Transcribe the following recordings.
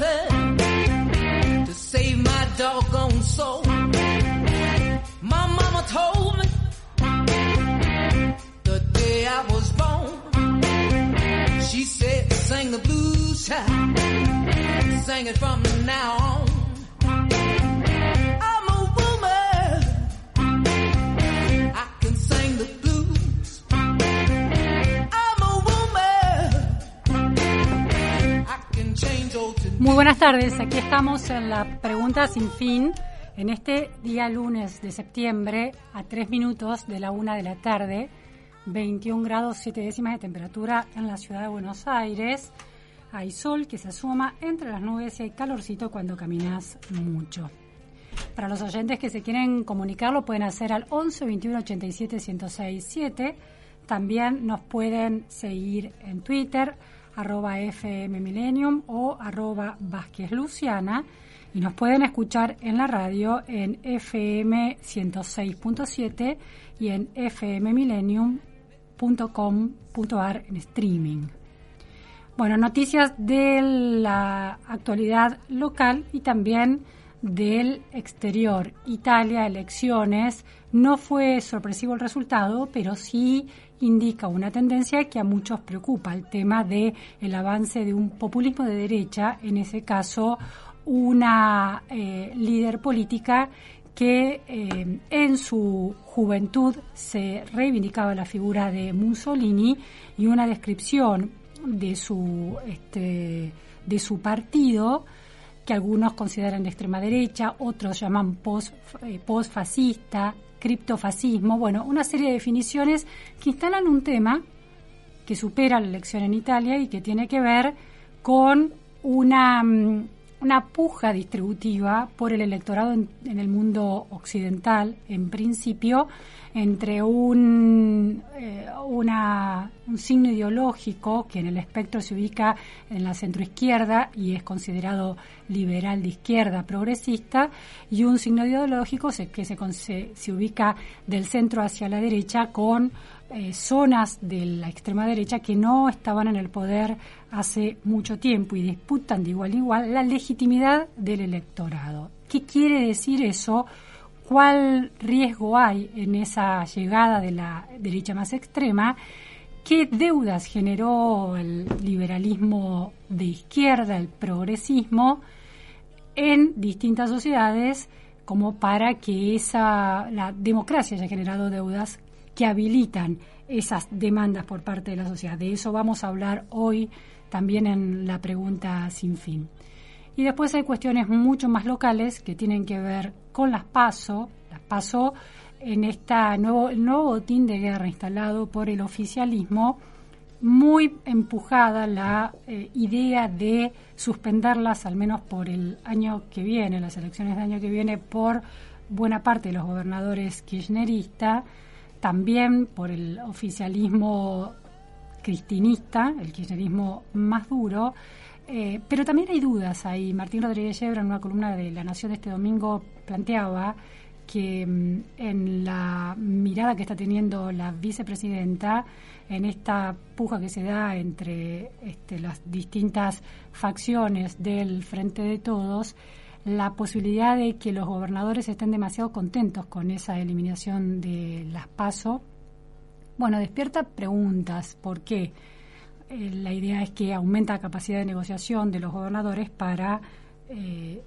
mountain to save my doggone soul. My mama told me the day I was born. She said, sing the blues, child. Sing it from now on. Muy buenas tardes, aquí estamos en la pregunta sin fin, en este día lunes de septiembre, a tres minutos de la una de la tarde, 21 grados 7 décimas de temperatura en la ciudad de Buenos Aires. Hay sol que se asoma entre las nubes y hay calorcito cuando caminas mucho. Para los oyentes que se quieren comunicar lo pueden hacer al 11 21 87 106 7. También nos pueden seguir en Twitter, arroba FM Millennium o arroba Vázquez Luciana. Y nos pueden escuchar en la radio en FM 106.7 y en fmmillennium.com.ar en streaming. Bueno, noticias de la actualidad local y también del exterior. Italia, elecciones. No fue sorpresivo el resultado, pero sí indica una tendencia que a muchos preocupa, el tema de el avance de un populismo de derecha, en ese caso una eh, líder política que eh, en su juventud se reivindicaba la figura de Mussolini y una descripción de su este, de su partido que algunos consideran de extrema derecha, otros llaman post, eh, postfascista, criptofascismo, bueno, una serie de definiciones que instalan un tema que supera la elección en Italia y que tiene que ver con una, una puja distributiva por el electorado en, en, el mundo occidental, en principio, entre un, eh, una, un signo ideológico que en el espectro se ubica en la centroizquierda y es considerado liberal de izquierda progresista y un signo ideológico que se, se, se ubica del centro hacia la derecha con eh, zonas de la extrema derecha que no estaban en el poder hace mucho tiempo y disputan de igual a igual la legitimidad del electorado. ¿Qué quiere decir eso? ¿Cuál riesgo hay en esa llegada de la derecha más extrema? ¿Qué deudas generó el liberalismo de izquierda, el progresismo, en distintas sociedades como para que esa, la democracia haya generado deudas que habilitan esas demandas por parte de la sociedad. De eso vamos a hablar hoy también en la pregunta sin fin. Y después hay cuestiones mucho más locales que tienen que ver con las PASO, las PASO en esta nuevo, nuevo botín de guerra instalado por el oficialismo, muy empujada la eh, idea de suspenderlas al menos por el año que viene, las elecciones del año que viene, por buena parte de los gobernadores kirchneristas, también por el oficialismo cristinista, el kirchnerismo más duro, eh, pero también hay dudas ahí. Martín Rodríguez Yebra, en una columna de La Nación de este domingo, planteaba que mm, en la mirada que está teniendo la vicepresidenta, en esta puja que se da entre este, las distintas facciones del Frente de Todos, la posibilidad de que los gobernadores estén demasiado contentos con esa eliminación de las PASO, bueno, despierta preguntas. ¿Por qué? Eh, la idea es que aumenta la capacidad de negociación de los gobernadores para eh,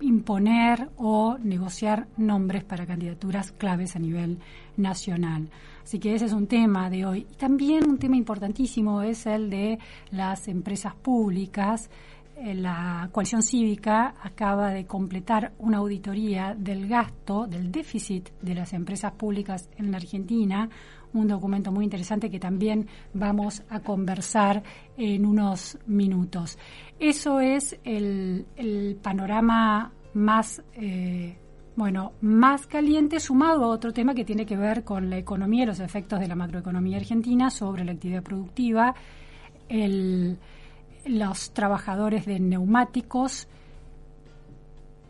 imponer o negociar nombres para candidaturas claves a nivel nacional. Así que ese es un tema de hoy. También un tema importantísimo es el de las empresas públicas. Eh, la coalición cívica acaba de completar una auditoría del gasto, del déficit de las empresas públicas en la Argentina, un documento muy interesante que también vamos a conversar en unos minutos. Eso es el, panorama más, eh, bueno, más caliente sumado a otro tema que tiene que ver con la economía y los efectos de la macroeconomía argentina sobre la actividad productiva, los trabajadores de neumáticos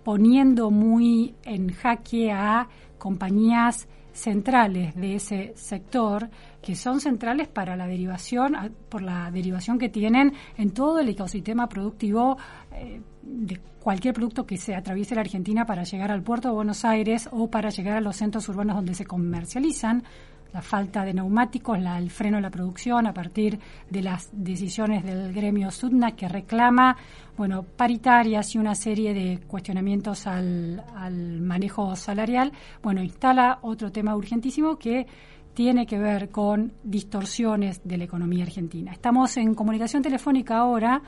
poniendo muy en jaque a compañías centrales de ese sector que son centrales para la derivación, por la derivación que tienen en todo el ecosistema productivo eh, de cualquier producto que se atraviese la Argentina para llegar al puerto de Buenos Aires o para llegar a los centros urbanos donde se comercializan la falta de neumáticos, la, el freno de la producción a partir de las decisiones del gremio SUDNA que reclama, bueno, paritarias y una serie de cuestionamientos al, al manejo salarial, bueno, instala otro tema urgentísimo que tiene que ver con distorsiones de la economía argentina. Estamos en comunicación telefónica ahora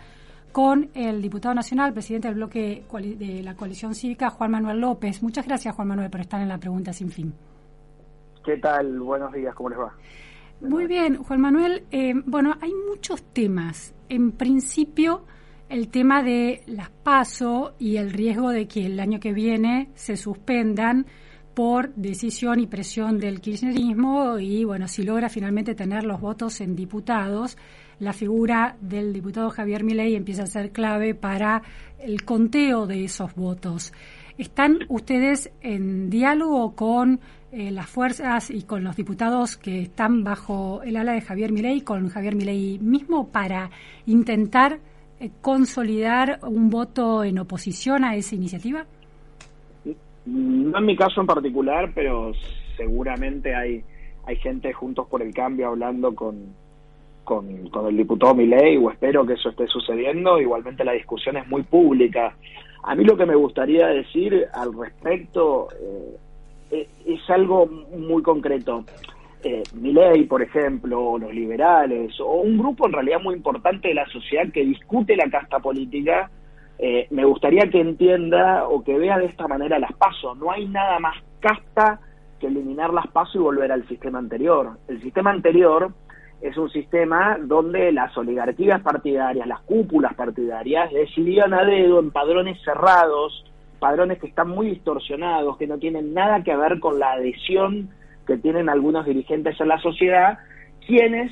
con el diputado nacional, presidente del bloque de la coalición cívica, Juan Manuel López. Muchas gracias, Juan Manuel, por estar en la pregunta sin fin. ¿Qué tal? Buenos días, ¿cómo les va? Muy bien, Juan Manuel. Eh, bueno, hay muchos temas. En principio, el tema de las PASO y el riesgo de que el año que viene se suspendan por decisión y presión del kirchnerismo y, bueno, si logra finalmente tener los votos en diputados, la figura del diputado Javier Milei empieza a ser clave para el conteo de esos votos. ¿Están ustedes en diálogo con eh, las fuerzas y con los diputados que están bajo el ala de Javier Milei, con Javier Milei mismo, para intentar eh, consolidar un voto en oposición a esa iniciativa? No en mi caso en particular, pero seguramente hay hay gente juntos por el cambio hablando con, con, el diputado Milei o espero que eso esté sucediendo. Igualmente la discusión es muy pública. A mí lo que me gustaría decir al respecto eh, es algo muy concreto. Eh, ley, por ejemplo, los liberales, o un grupo en realidad muy importante de la sociedad que discute la casta política, eh, me gustaría que entienda o que vea de esta manera las pasos. No hay nada más casta que eliminar las pasos y volver al sistema anterior. El sistema anterior es un sistema donde las oligarquías partidarias, las cúpulas partidarias, decidían a dedo en padrones cerrados, padrones que están muy distorsionados, que no tienen nada que ver con la adhesión que tienen algunos dirigentes en la sociedad, quienes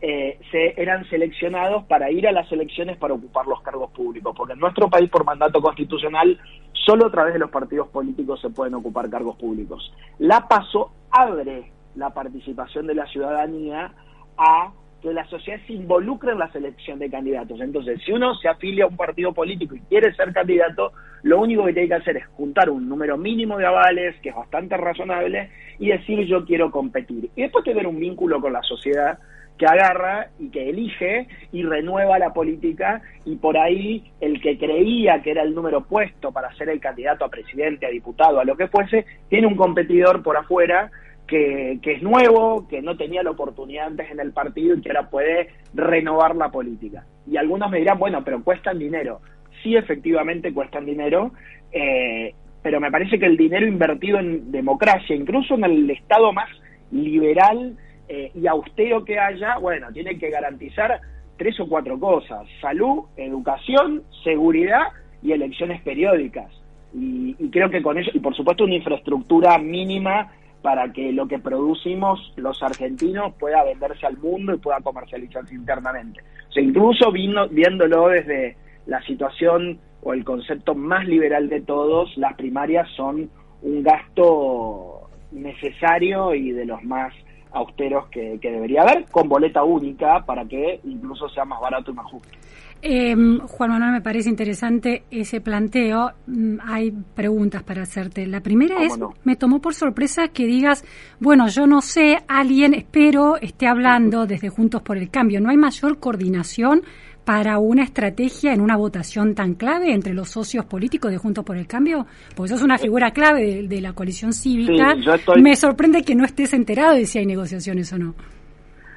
eh, se, eran seleccionados para ir a las elecciones para ocupar los cargos públicos, porque en nuestro país por mandato constitucional solo a través de los partidos políticos se pueden ocupar cargos públicos. La PASO abre la participación de la ciudadanía a que la sociedad se involucre en la selección de candidatos. Entonces, si uno se afilia a un partido político y quiere ser candidato, lo único que tiene que hacer es juntar un número mínimo de avales, que es bastante razonable, y decir yo quiero competir. Y después tener un vínculo con la sociedad que agarra y que elige y renueva la política y por ahí el que creía que era el número puesto para ser el candidato a presidente, a diputado, a lo que fuese, tiene un competidor por afuera que, es nuevo, que no tenía la oportunidad antes en el partido y que ahora puede renovar la política. Y algunos me dirán, bueno, pero cuestan dinero. Sí, efectivamente cuestan dinero, eh, pero me parece que el dinero invertido en democracia, incluso en el Estado más liberal eh, y austero que haya, bueno, tiene que garantizar tres o cuatro cosas, salud, educación, seguridad y elecciones periódicas. Y, y creo que con eso, y por supuesto una infraestructura mínima para que lo que producimos los argentinos pueda venderse al mundo y pueda comercializarse internamente. O sea, incluso vino, viéndolo desde la situación o el concepto más liberal de todos, las primarias son un gasto necesario y de los más austeros que, que debería haber, con boleta única para que incluso sea más barato y más justo. Eh, Juan Manuel, me parece interesante ese planteo. Mm, hay preguntas para hacerte. La primera es, me tomó por sorpresa que digas, bueno, yo no sé, alguien, espero, esté hablando desde Juntos por el Cambio. ¿No hay mayor coordinación para una estrategia en una votación tan clave entre los socios políticos de Juntos por el Cambio? Porque sos una figura clave de, la coalición cívica. Me sorprende que no estés enterado de si hay negociaciones o no.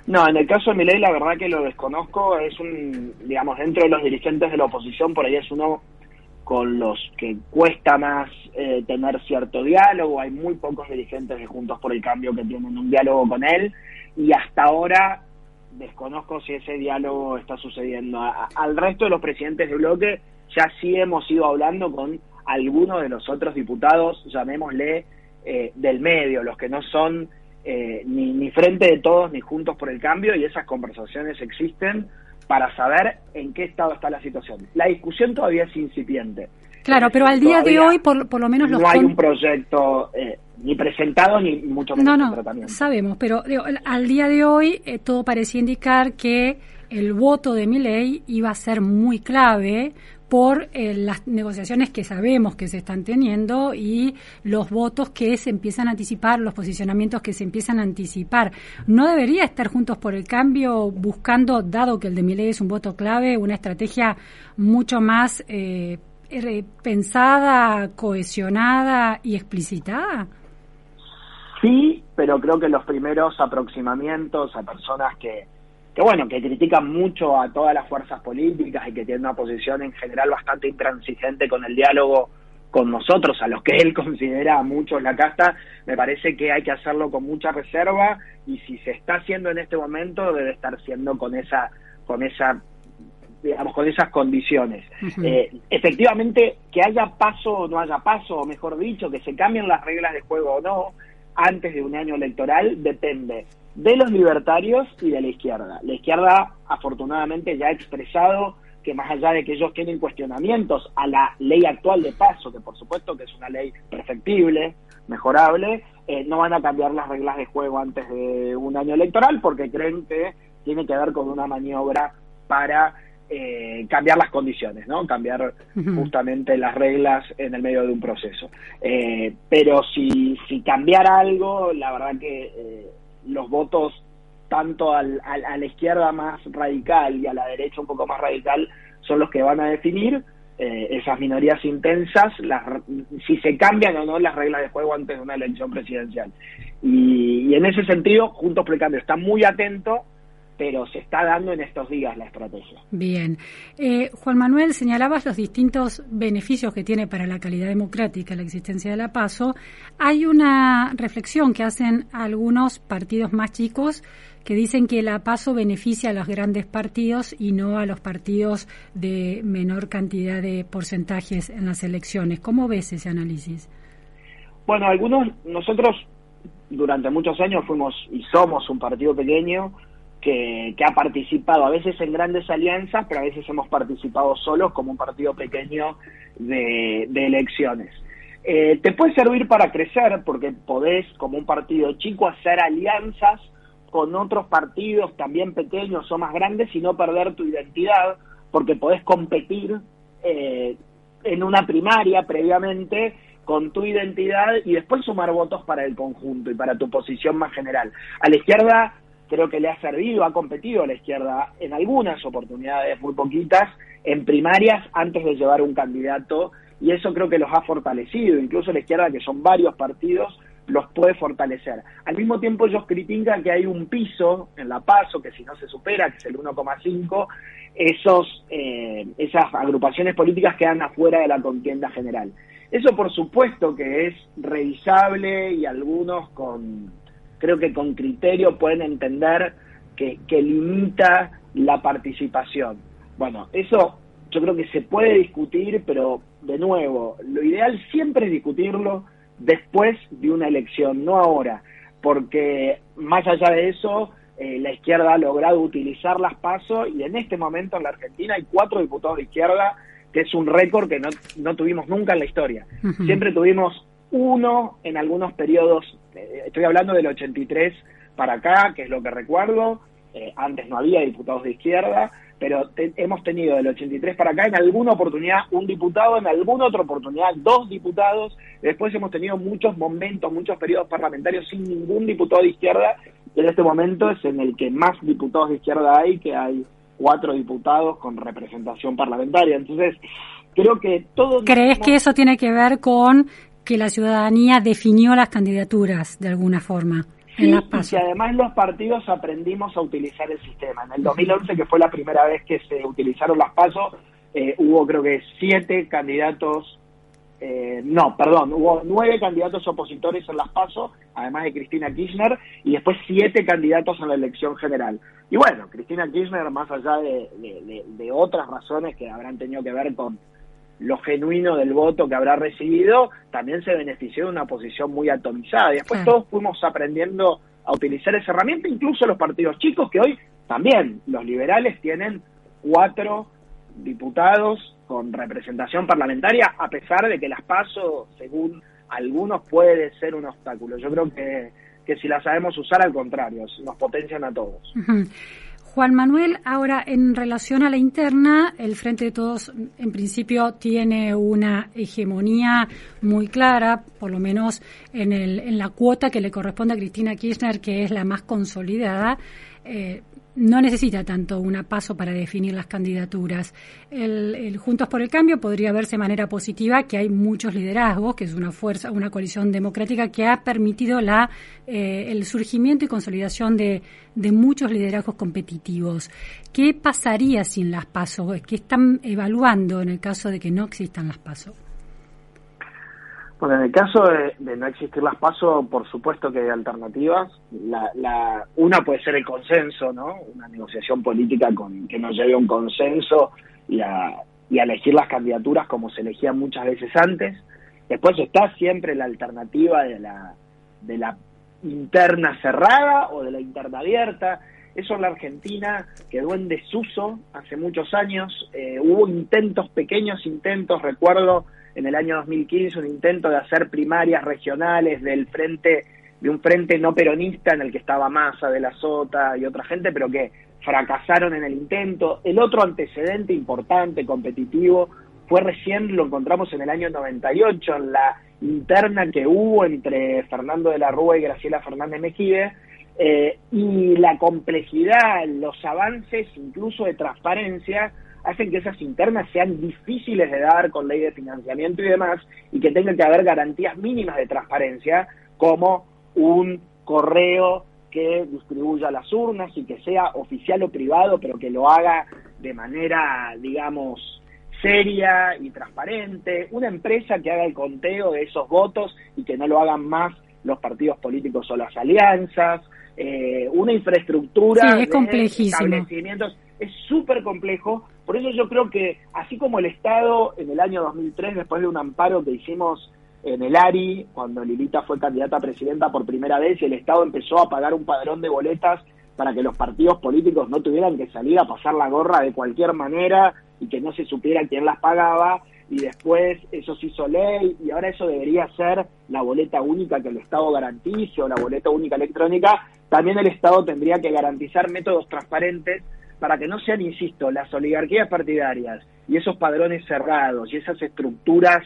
No, en el caso de Milei la verdad que lo desconozco, es un, digamos, dentro de los dirigentes de la oposición, por ahí es uno con los que cuesta más eh, tener cierto diálogo, hay muy pocos dirigentes de Juntos por el Cambio que tienen un diálogo con él, y hasta ahora desconozco si ese diálogo está sucediendo. al resto de los presidentes de bloque ya sí hemos ido hablando con algunos de los otros diputados, llamémosle, eh, del medio, los que no son eh, ni, ni frente de todos ni juntos por el cambio y esas conversaciones existen para saber en qué estado está la situación. La discusión todavía es incipiente. Claro, pero al día de hoy, por, por lo menos los no hay un proyecto eh, ni presentado ni mucho menos no, no, Sabemos, pero al día de hoy eh, todo parecía indicar que el voto de mi ley iba a ser muy clave por eh, las negociaciones que sabemos que se están teniendo y los votos que se empiezan a anticipar, los posicionamientos que se empiezan a anticipar. ¿No debería estar juntos por el cambio buscando, dado que el de mi ley es un voto clave, una estrategia mucho más eh, pensada, cohesionada y explicitada? Sí, pero creo que los primeros aproximamientos a personas que, que bueno, que critican mucho a todas las fuerzas políticas y que tienen una posición en general bastante intransigente con el diálogo con nosotros, a los que él considera a muchos la casta, me parece que hay que hacerlo con mucha reserva y si se está haciendo en este momento debe estar siendo con esa con esa digamos con esas condiciones. eh, efectivamente, que haya paso o no haya paso, o mejor dicho, que se cambien las reglas de juego o no, antes de un año electoral, depende de los libertarios y de la izquierda. La izquierda, afortunadamente, ya ha expresado que más allá de que ellos tienen cuestionamientos a la ley actual de paso, que por supuesto que es una ley perfectible, mejorable, eh, no van a cambiar las reglas de juego antes de un año electoral porque creen que tiene que ver con una maniobra para eh, cambiar las condiciones, ¿no? Cambiar justamente las reglas en el medio de un proceso. Eh, pero si, si cambiara algo, la verdad que los votos tanto al, a la izquierda más radical y a la derecha un poco más radical son los que van a definir eh, esas minorías intensas, las, si se cambian o no las reglas de juego antes de una elección presidencial. Y, y en ese sentido, Juntos por el está muy atento pero se está dando en estos días la estrategia. Bien. Eh, Juan Manuel, señalabas los distintos beneficios que tiene para la calidad democrática la existencia de la PASO. Hay una reflexión que hacen algunos partidos más chicos que dicen que la PASO beneficia a los grandes partidos y no a los partidos de menor cantidad de porcentajes en las elecciones. ¿Cómo ves ese análisis? Bueno, algunos, nosotros durante muchos años fuimos y somos un partido pequeño, que, ha participado a veces en grandes alianzas, pero a veces hemos participado solos como un partido pequeño de, elecciones. Eh, te puede servir para crecer porque podés, como un partido chico, hacer alianzas con otros partidos también pequeños o más grandes y no perder tu identidad, porque podés competir eh, en una primaria previamente con tu identidad y después sumar votos para el conjunto y para tu posición más general. A la izquierda creo que le ha servido, ha competido a la izquierda en algunas oportunidades, muy poquitas, en primarias antes de llevar un candidato y eso creo que los ha fortalecido, incluso la izquierda, que son varios partidos, los puede fortalecer. Al mismo tiempo ellos critican que hay un piso en la PASO, que si no se supera, que es el 1,5, esos, eh, esas agrupaciones políticas quedan afuera de la contienda general. Eso por supuesto que es revisable y algunos con creo que con criterio pueden entender que, limita la participación. Bueno, eso yo creo que se puede discutir, pero de nuevo, lo ideal siempre es discutirlo después de una elección, no ahora, porque más allá de eso, eh, la izquierda ha logrado utilizar las pasos y en este momento en la Argentina hay cuatro diputados de izquierda, que es un récord que no, no tuvimos nunca en la historia. Siempre tuvimos uno en algunos periodos, eh, estoy hablando del 83 para acá, que es lo que recuerdo, eh, antes no había diputados de izquierda, pero hemos tenido del 83 para acá en alguna oportunidad un diputado, en alguna otra oportunidad dos diputados, después hemos tenido muchos momentos, muchos periodos parlamentarios sin ningún diputado de izquierda, y en este momento es en el que más diputados de izquierda hay, que hay cuatro diputados con representación parlamentaria. Entonces, creo que todo... ¿Crees que eso tiene que ver con que la ciudadanía definió las candidaturas de alguna forma. en las y además los partidos aprendimos a utilizar el sistema. En el 2011, que fue la primera vez que se utilizaron las pasos, eh, hubo creo que siete candidatos, eh, no, perdón, hubo nueve candidatos opositores en las pasos, además de Cristina Kirchner, y después siete candidatos en la elección general. Y bueno, Cristina Kirchner, más allá de otras razones que habrán tenido que ver con lo genuino del voto que habrá recibido, también se benefició de una posición muy atomizada. Y después todos fuimos aprendiendo a utilizar esa herramienta, incluso los partidos chicos, que hoy también los liberales tienen cuatro diputados con representación parlamentaria, a pesar de que las paso, según algunos, puede ser un obstáculo. Yo creo que, que si las sabemos usar, al contrario, nos potencian a todos. Juan Manuel, ahora en relación a la interna, el Frente de Todos en principio tiene una hegemonía muy clara, por lo menos en, el, en la cuota que le corresponde a Cristina Kirchner, que es la más consolidada. Eh, no necesita tanto un paso para definir las candidaturas. El, Juntos por el Cambio podría verse de manera positiva que hay muchos liderazgos, que es una fuerza, una coalición democrática que ha permitido la, eh, el surgimiento y consolidación de, de muchos liderazgos competitivos. ¿Qué pasaría sin las pasos? ¿Qué están evaluando en el caso de que no existan las pasos? En el caso de, no existir las pasos, por supuesto que hay alternativas. La, una puede ser el consenso, ¿no? Una negociación política con que nos lleve a un consenso y a, y a elegir las candidaturas como se elegían muchas veces antes. Después está siempre la alternativa de la, de la interna cerrada o de la interna abierta. Eso en la Argentina quedó en desuso hace muchos años. Eh, hubo intentos, pequeños intentos, recuerdo en el año 2015 un intento de hacer primarias regionales del frente de un frente no peronista en el que estaba Massa de la Sota y otra gente, pero que fracasaron en el intento. El otro antecedente importante, competitivo, fue recién, lo encontramos en el año 98, en la interna que hubo entre Fernando de la Rúa y Graciela Fernández Mejide, eh, y la complejidad, los avances incluso de transparencia, hacen que esas internas sean difíciles de dar con ley de financiamiento y demás, y que tenga que haber garantías mínimas de transparencia, como un correo que distribuya las urnas y que sea oficial o privado, pero que lo haga de manera, digamos, seria y transparente, una empresa que haga el conteo de esos votos y que no lo hagan más los partidos políticos o las alianzas, eh, una infraestructura es de establecimientos, es súper complejo, por eso yo creo que así como el Estado en el año 2003, después de un amparo que hicimos en el ARI, cuando Lilita fue candidata a presidenta por primera vez, el Estado empezó a pagar un padrón de boletas para que los partidos políticos no tuvieran que salir a pasar la gorra de cualquier manera y que no se supiera quién las pagaba. Y después eso se hizo ley y ahora eso debería ser la boleta única que el Estado garantice o la boleta única electrónica, también el Estado tendría que garantizar métodos transparentes para que no sean, insisto, las oligarquías partidarias y esos padrones cerrados y esas estructuras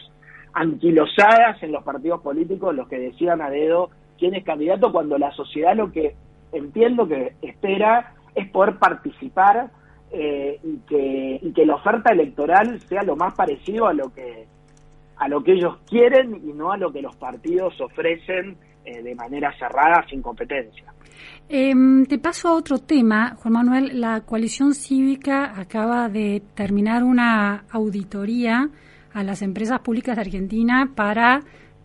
anquilosadas en los partidos políticos los que decidan a dedo quién es candidato cuando la sociedad lo que entiendo que espera es poder participar eh, y, que, y que la oferta electoral sea lo más parecido a lo que a lo que ellos quieren y no a lo que los partidos ofrecen eh, de manera cerrada sin competencia. Em, te paso a otro tema, Juan Manuel. La coalición cívica acaba de terminar una auditoría a las empresas públicas de Argentina para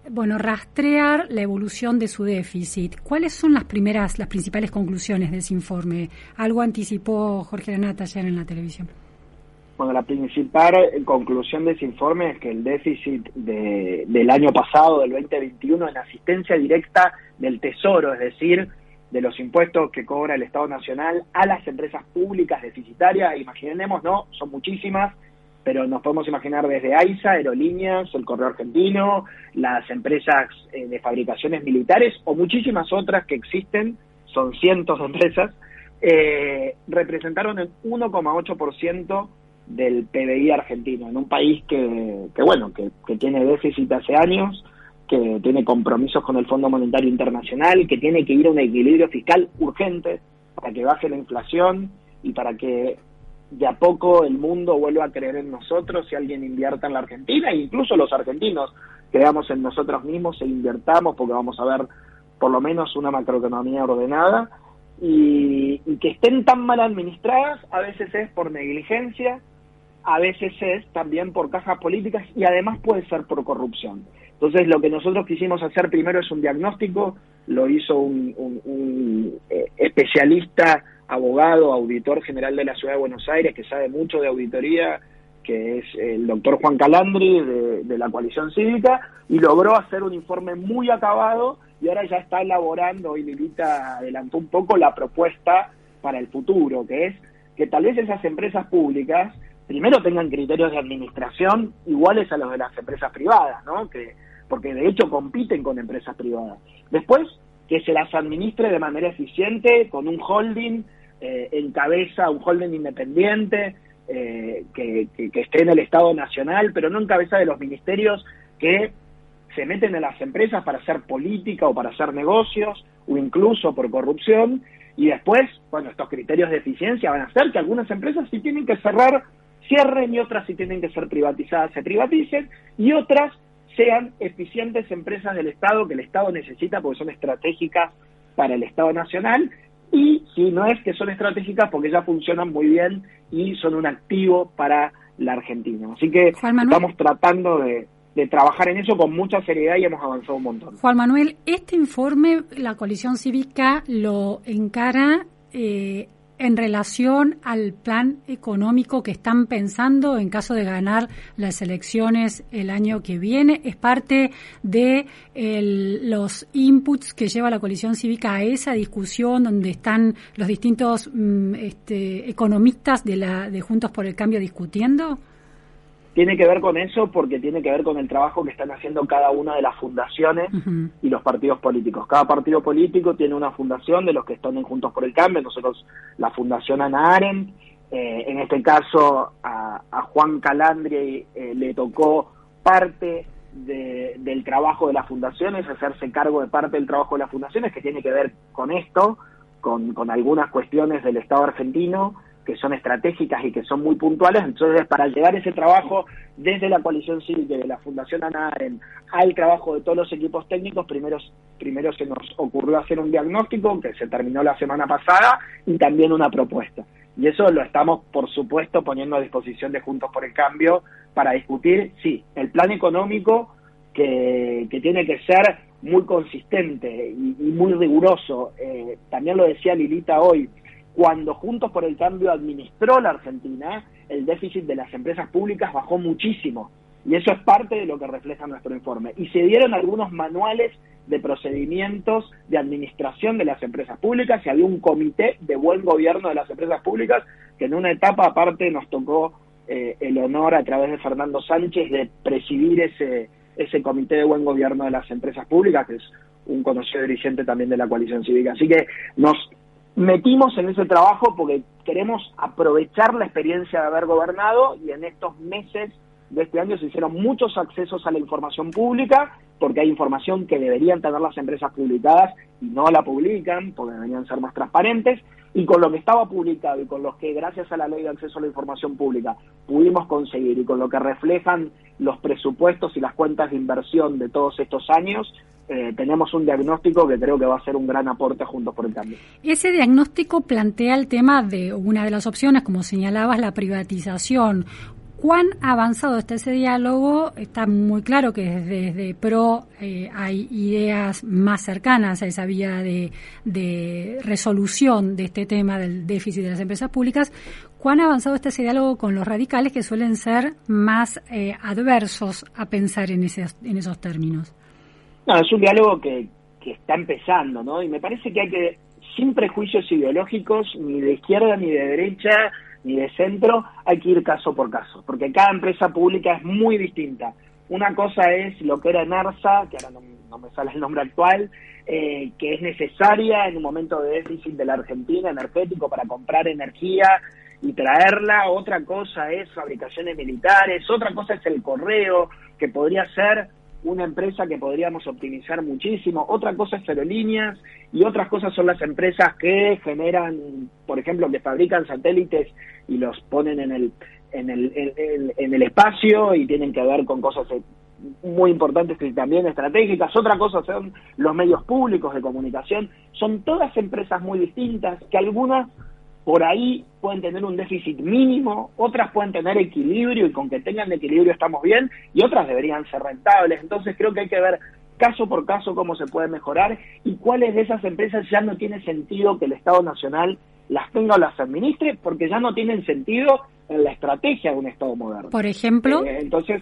bueno, rastrear la evolución de su déficit. ¿Cuáles son las primeras, las principales conclusiones de ese informe? Algo anticipó Jorge Renata ayer en la televisión. Bueno, la principal conclusión de ese informe es que el déficit del año pasado, del 2021, en asistencia directa del Tesoro, es decir, de los impuestos que cobra el Estado Nacional a las empresas públicas deficitarias, imaginemos, ¿no? Son muchísimas, pero nos podemos imaginar desde AISA, Aerolíneas, el Correo Argentino, las empresas eh, de fabricaciones militares o muchísimas otras que existen, son cientos de empresas, eh, representaron el 1,8% del PBI argentino, en un país que, que bueno, que, que tiene déficit hace años, que tiene compromisos con el Fondo Monetario Internacional, que tiene que ir a un equilibrio fiscal urgente para que baje la inflación y para que de a poco el mundo vuelve a creer en nosotros si alguien invierta en la Argentina, e incluso los argentinos creamos en nosotros mismos e invertamos porque vamos a ver por lo menos una macroeconomía ordenada y, que estén tan mal administradas a veces es por negligencia, a veces es también por cajas políticas y además puede ser por corrupción. Entonces lo que nosotros quisimos hacer primero es un diagnóstico, lo hizo un, un eh, especialista abogado, auditor general de la Ciudad de Buenos Aires, que sabe mucho de auditoría, que es el doctor Juan Calandri de, la coalición cívica, y logró hacer un informe muy acabado y ahora ya está elaborando, y Lilita adelantó un poco la propuesta para el futuro, que es que tal vez esas empresas públicas primero tengan criterios de administración iguales a los de las empresas privadas, ¿no? Que, porque de hecho compiten con empresas privadas. Después, que se las administre de manera eficiente con un holding eh, en cabeza, un holding independiente, eh, que, esté en el Estado Nacional, pero no en cabeza de los ministerios que se meten en las empresas para hacer política o para hacer negocios o incluso por corrupción. Y después, bueno, estos criterios de eficiencia van a hacer que algunas empresas si tienen que cerrar, cierren y otras si tienen que ser privatizadas, se privaticen y otras sean eficientes empresas del Estado que el Estado necesita porque son estratégicas para el Estado Nacional y si no es que son estratégicas porque ya funcionan muy bien y son un activo para la Argentina. Así que estamos tratando de, de trabajar en eso con mucha seriedad y hemos avanzado un montón. Juan Manuel, este informe la coalición cívica lo encara eh, en relación al plan económico que están pensando en caso de ganar las elecciones el año que viene? ¿Es parte de los inputs que lleva la coalición cívica a esa discusión donde están los distintos mm, este, economistas de, la, de Juntos por el Cambio discutiendo? Tiene que ver con eso porque tiene que ver con el trabajo que están haciendo cada una de las fundaciones y los partidos políticos. Cada partido político tiene una fundación de los que están en Juntos por el Cambio, nosotros la Fundación Ana Arendt, eh, en este caso a, Juan Calandri eh, le tocó parte del trabajo de las fundaciones, hacerse cargo de parte del trabajo de las fundaciones que tiene que ver con esto, con, con algunas cuestiones del Estado argentino que son estratégicas y que son muy puntuales. Entonces, para llegar ese trabajo desde la coalición cívica y de la Fundación ANAREN al trabajo de todos los equipos técnicos, primero, primero se nos ocurrió hacer un diagnóstico que se terminó la semana pasada y también una propuesta. Y eso lo estamos, por supuesto, poniendo a disposición de Juntos por el Cambio para discutir, sí, el plan económico que, que tiene que ser muy consistente y, muy riguroso. Eh, también lo decía Lilita hoy, cuando Juntos por el Cambio administró la Argentina, el déficit de las empresas públicas bajó muchísimo. Y eso es parte de lo que refleja nuestro informe. Y se dieron algunos manuales de procedimientos de administración de las empresas públicas y había un comité de buen gobierno de las empresas públicas que en una etapa aparte nos tocó eh, el honor a través de Fernando Sánchez de presidir ese, ese comité de buen gobierno de las empresas públicas, que es un conocido dirigente también de la coalición cívica. Así que nos metimos en ese trabajo porque queremos aprovechar la experiencia de haber gobernado y en estos meses de este año se hicieron muchos accesos a la información pública porque hay información que deberían tener las empresas publicadas y no la publican porque deberían ser más transparentes y con lo que estaba publicado y con lo que gracias a la ley de acceso a la información pública pudimos conseguir y con lo que reflejan los presupuestos y las cuentas de inversión de todos estos años, eh, tenemos un diagnóstico que creo que va a ser un gran aporte juntos por el cambio. Ese diagnóstico plantea el tema de una de las opciones, como señalabas, la privatización. ¿Cuán avanzado está ese diálogo? Está muy claro que desde, PRO eh, hay ideas más cercanas a esa vía de, resolución de este tema del déficit de las empresas públicas. ¿Cuán avanzado está ese diálogo con los radicales que suelen ser más eh, adversos a pensar en, en esos términos? No, es un diálogo que, que está empezando, ¿no? Y me parece que hay que, sin prejuicios ideológicos, ni de izquierda, ni de derecha, ni de centro, hay que ir caso por caso, porque cada empresa pública es muy distinta. Una cosa es lo que era NARSA, que ahora no, me sale el nombre actual, eh, que es necesaria en un momento de déficit de la Argentina energético para comprar energía y traerla. Otra cosa es fabricaciones militares, otra cosa es el correo, que podría ser una empresa que podríamos optimizar muchísimo, otra cosa es aerolíneas y otras cosas son las empresas que generan, por ejemplo, que fabrican satélites y los ponen en el, en el, en, el espacio y tienen que ver con cosas muy importantes y también estratégicas. Otra cosa son los medios públicos de comunicación. Son todas empresas muy distintas que algunas por ahí pueden tener un déficit mínimo, otras pueden tener equilibrio y con que tengan equilibrio estamos bien y otras deberían ser rentables. Entonces creo que hay que ver caso por caso cómo se puede mejorar y cuáles de esas empresas ya no tiene sentido que el Estado Nacional las tenga o las administre porque ya no tienen sentido en la estrategia de un Estado moderno. Por ejemplo. Eh, entonces,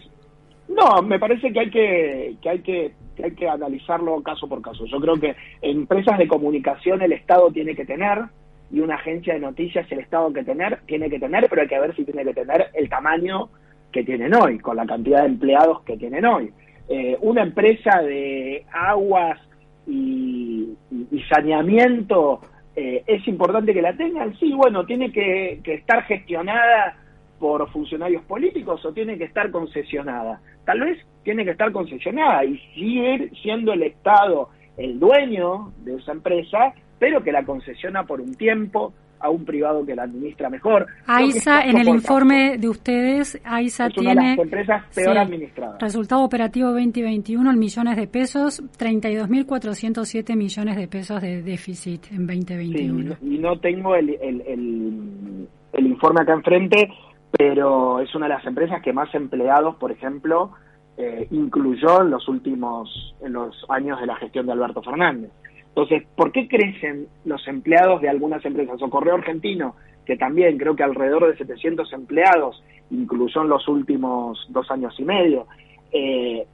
no, me parece que hay que, que hay que, que hay que analizarlo caso por caso. Yo creo que empresas de comunicación el Estado tiene que tener, y una agencia de noticias el Estado que tener, tiene que tener, pero hay que ver si tiene que tener el tamaño que tienen hoy, con la cantidad de empleados que tienen hoy. Eh, una empresa de aguas y, saneamiento, eh, ¿es importante que la tengan? Sí, bueno, tiene que, estar gestionada por funcionarios políticos o tiene que estar concesionada. Tal vez tiene que estar concesionada y sigue siendo el Estado el dueño de esa empresa, pero que la concesiona por un tiempo, a un privado que la administra mejor. AISA, en el informe de ustedes, AISA tiene... Una de las empresas peor administradas. Resultado operativo 2021 en millones de pesos, 32.407 millones de pesos de déficit en 2021. y no tengo el, el, el, informe acá enfrente, pero es una de las empresas que más empleados, por ejemplo, eh, incluyó en los últimos en los años de la gestión de Alberto Fernández. Entonces, ¿por qué crecen los empleados de algunas empresas? O Correo Argentino, que también creo que alrededor de 700 empleados, incluso en los últimos dos años y medio. Eh,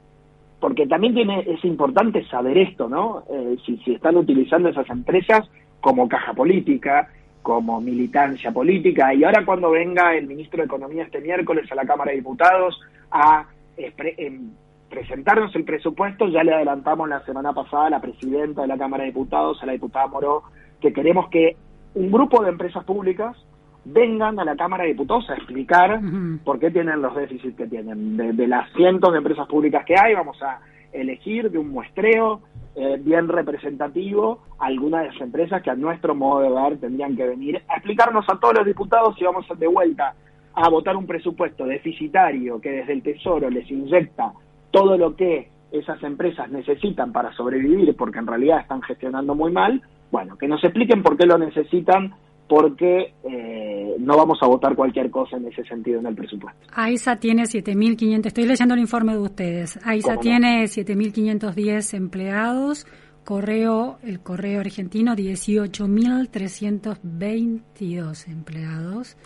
porque también tiene, es importante saber esto, ¿no? Eh, si, si están utilizando esas empresas como caja política, como militancia política, y ahora cuando venga el ministro de Economía este miércoles a la Cámara de Diputados a em, presentarnos el presupuesto, ya le adelantamos la semana pasada a la presidenta de la Cámara de Diputados, a la diputada Moró, que queremos que un grupo de empresas públicas vengan a la Cámara de Diputados a explicar por qué tienen los déficits que tienen. De, las cientos de empresas públicas que hay, vamos a elegir de un muestreo eh, bien representativo algunas de las empresas que a nuestro modo de ver tendrían que venir a explicarnos a todos los diputados si vamos de vuelta a votar un presupuesto deficitario que desde el Tesoro les inyecta todo lo que esas empresas necesitan para sobrevivir, porque en realidad están gestionando muy mal, bueno, que nos expliquen por qué lo necesitan, porque eh, no vamos a votar cualquier cosa en ese sentido en el presupuesto. AISA tiene 7.500, estoy leyendo el informe de ustedes, AISA tiene 7.510 empleados, Correo, el Correo Argentino 18.322 empleados.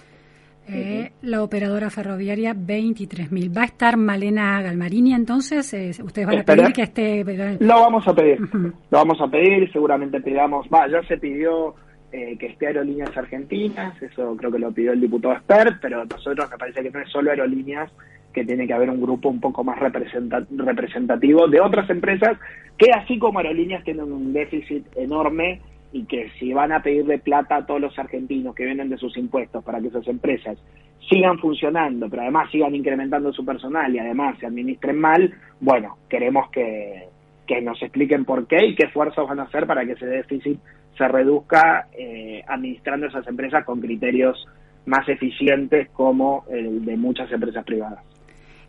Eh, la operadora ferroviaria 23.000. ¿Va a estar Malena Galmarini entonces? Eh, ¿Ustedes van a pedir que esté...? Lo vamos a pedir, lo vamos a pedir, seguramente pidamos, va, ya se pidió eh, que esté Aerolíneas Argentinas, eso creo que lo pidió el diputado Spert, pero nosotros me parece que no es solo Aerolíneas, que tiene que haber un grupo un poco más representativo de otras empresas que así como Aerolíneas tienen un déficit enorme y que si van a pedirle plata a todos los argentinos que vienen de sus impuestos para que esas empresas sigan funcionando, pero además sigan incrementando su personal y además se administren mal, bueno, queremos que, nos expliquen por qué y qué esfuerzos van a hacer para que ese déficit se reduzca eh, administrando esas empresas con criterios más eficientes como el de muchas empresas privadas.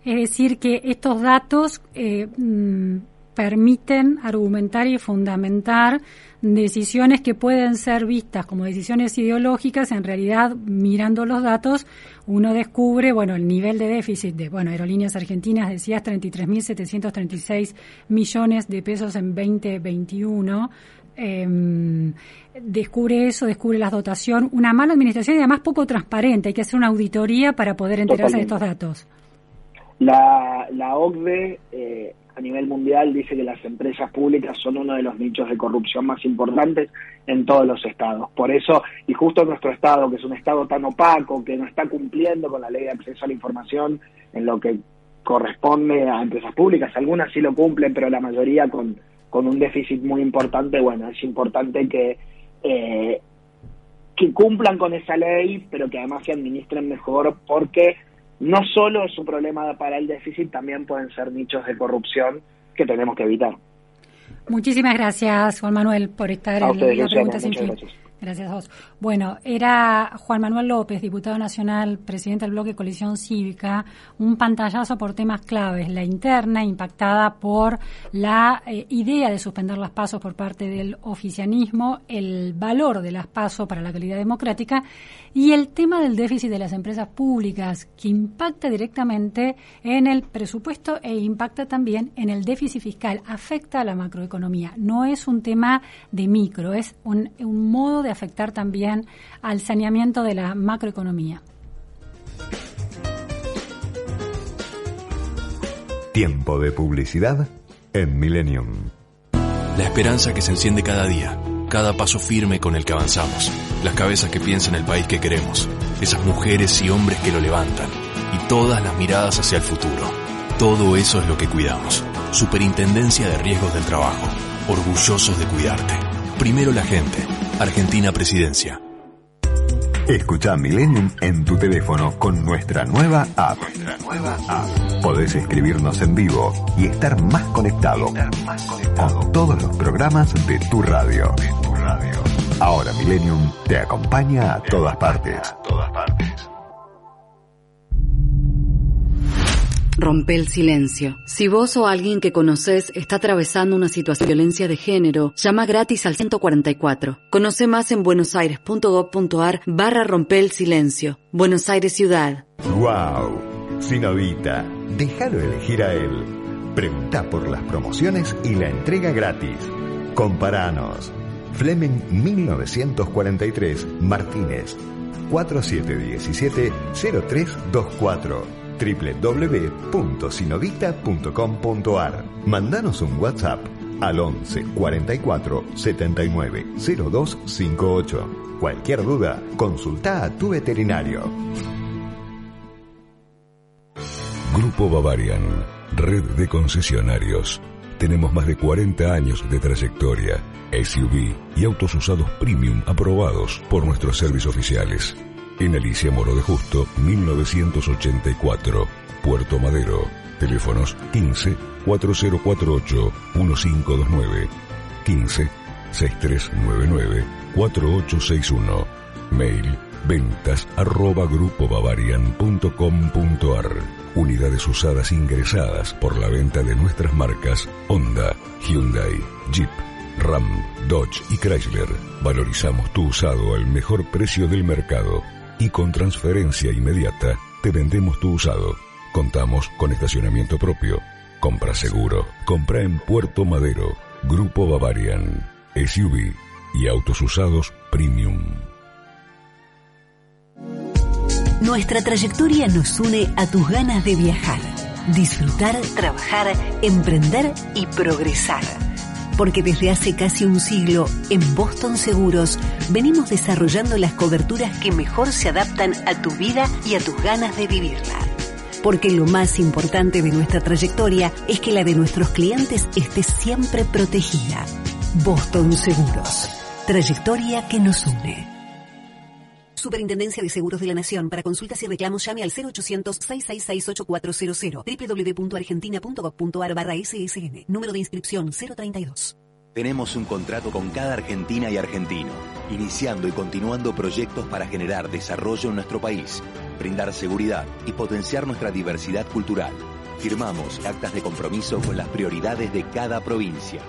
Es decir, que estos datos eh, mm, permiten argumentar y fundamentar decisiones que pueden ser vistas como decisiones ideológicas, en realidad mirando los datos uno descubre, bueno, el nivel de déficit de, bueno, Aerolíneas Argentinas decías 33.736 millones de pesos en 2021. Em, descubre eso, descubre la dotación, una mala administración y además poco transparente. Hay que hacer una auditoría para poder enterarse de estos datos. La, la OCDE eh, a nivel mundial dice que las empresas públicas son uno de los nichos de corrupción más importantes en todos los estados. Por eso, y justo nuestro estado, que es un estado tan opaco, que no está cumpliendo con la ley de acceso a la información en lo que corresponde a empresas públicas, algunas sí lo cumplen, pero la mayoría con, con un déficit muy importante, bueno, es importante que, eh, que cumplan con esa ley, pero que además se administren mejor porque no solo es un problema para el déficit, también pueden ser nichos de corrupción que tenemos que evitar. Muchísimas gracias, Juan Manuel, por estar en la pregunta sin fin. Gracias a vos. Bueno, era Juan Manuel López, diputado nacional, presidente del bloque Colisión Cívica, un pantallazo por temas claves, la interna impactada por la eh, idea de suspender las pasos por parte del oficialismo, el valor de las pasos para la calidad democrática y el tema del déficit de las empresas públicas, que impacta directamente en el presupuesto e impacta también en el déficit fiscal, afecta a la macroeconomía. No es un tema de micro, es un, un modo de afectar también al saneamiento de la macroeconomía. Tiempo de publicidad en Millennium. La esperanza que se enciende cada día cada paso firme con el que avanzamos, las cabezas que piensan el país que queremos, esas mujeres y hombres que lo levantan, y todas las miradas hacia el futuro. Todo eso es lo que cuidamos. Superintendencia de Riesgos del Trabajo. Orgullosos de cuidarte. Primero la gente. Argentina Presidencia. Escucha Millennium en tu teléfono con nuestra nueva app. Nuestra nueva app. Podés escribirnos en vivo y estar más conectado, más conectado con todos los programas de tu radio. De tu radio. Ahora Millennium te acompaña a todas partes. A todas partes. Rompe el silencio. Si vos o alguien que conoces está atravesando una situación de violencia de género, llama gratis al 144. Conoce más en buenosaires.gov.ar barra rompe el silencio. Buenos Aires Ciudad. ¡Wow! Sinovita, déjalo elegir a él. Pregunta por las promociones y la entrega gratis. Comparanos. Fleming 1943, Martínez. 4717-0324 www.sinovita.com.ar. Mandanos un WhatsApp al 11 44 79 0258. Cualquier duda, consulta a tu veterinario. Grupo Bavarian, red de concesionarios. Tenemos más de 40 años de trayectoria, SUV y autos usados premium aprobados por nuestros servicios oficiales en Alicia Moro de Justo, 1984, Puerto Madero. Teléfonos 15 4048 1529 15 6399 4861. Mail ventas arroba grupobavarian.com.ar. Unidades usadas ingresadas por la venta de nuestras marcas Honda, Hyundai, Jeep, Ram, Dodge y Chrysler. Valorizamos tu usado al mejor precio del mercado y con transferencia inmediata te vendemos tu usado. Contamos con estacionamiento propio. Compra seguro. Compra en Puerto Madero. Grupo Bavarian. SUV y autos usados premium. Nuestra trayectoria nos une a tus ganas de viajar, disfrutar, trabajar, emprender y progresar porque desde hace casi un siglo en Boston Seguros venimos desarrollando las coberturas que mejor se adaptan a tu vida y a tus ganas de vivirla. Porque lo más importante de nuestra trayectoria es que la de nuestros clientes esté siempre protegida. Boston Seguros. Trayectoria que nos une. Superintendencia de Seguros de la Nación. Para consultas y reclamos llame al 0800-666-8400 www.argentina.gov.ar barra SSN. Número de inscripción 032. Tenemos un contrato con cada argentina y argentino, iniciando y continuando proyectos para generar desarrollo en nuestro país, brindar seguridad y potenciar nuestra diversidad cultural. Firmamos actas de compromiso con las prioridades de cada provincia.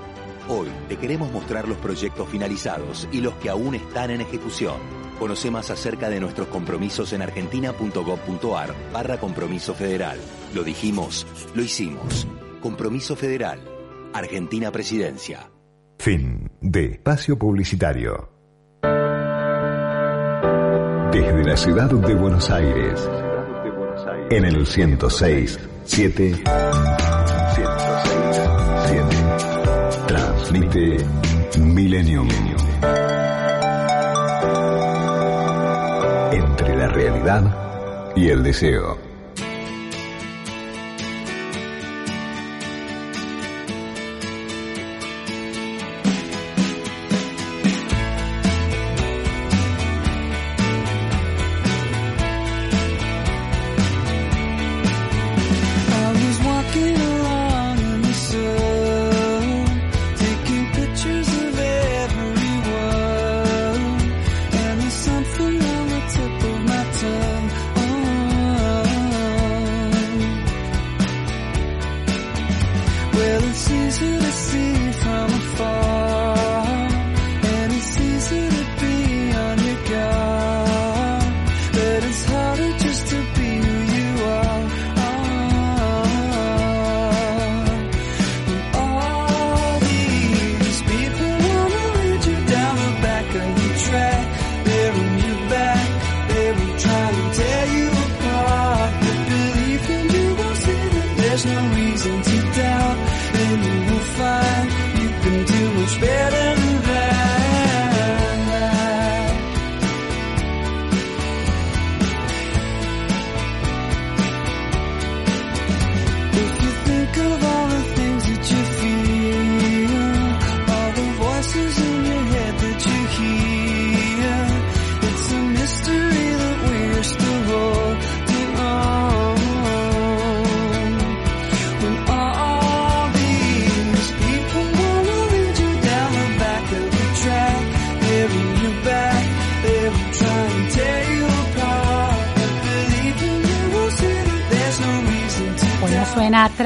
Hoy te queremos mostrar los proyectos finalizados y los que aún están en ejecución. Conoce más acerca de nuestros compromisos en argentina.gov.ar barra compromiso federal. Lo dijimos, lo hicimos. Compromiso federal. Argentina Presidencia. Fin de espacio publicitario. Desde la ciudad de Buenos Aires. En el 106 7 106 7 transmite Millennium. Realidad y el deseo.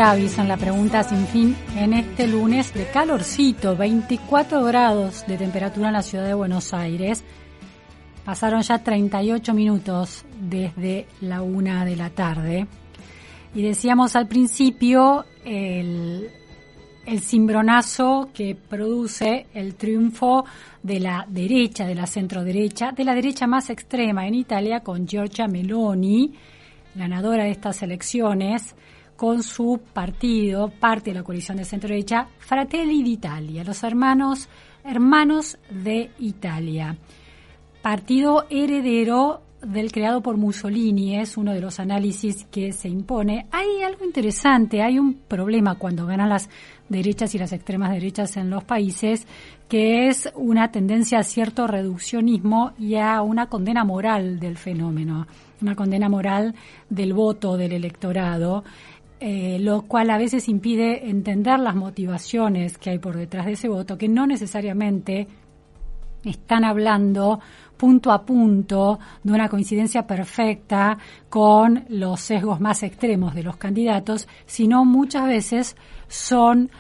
En la pregunta sin fin en este lunes de calorcito, 24 grados de temperatura en la ciudad de Buenos Aires. Pasaron ya 38 minutos desde la una de la tarde. Y decíamos al principio el, el cimbronazo que produce el triunfo de la derecha, de la centro derecha, de la derecha más extrema en Italia con Giorgia Meloni, ganadora de estas elecciones, con su partido, parte de la coalición de centro derecha, Fratelli d'Italia, los hermanos, hermanos de Italia. Partido heredero del creado por Mussolini es uno de los análisis que se impone. Hay algo interesante, hay un problema cuando ganan las derechas y las extremas derechas en los países, que es una tendencia a cierto reduccionismo y a una condena moral del fenómeno, una condena moral del voto del electorado. Eh, lo cual a veces impide entender las motivaciones que hay por detrás de ese voto, que no necesariamente están hablando punto a punto de una coincidencia perfecta con los sesgos más extremos de los candidatos, sino muchas veces son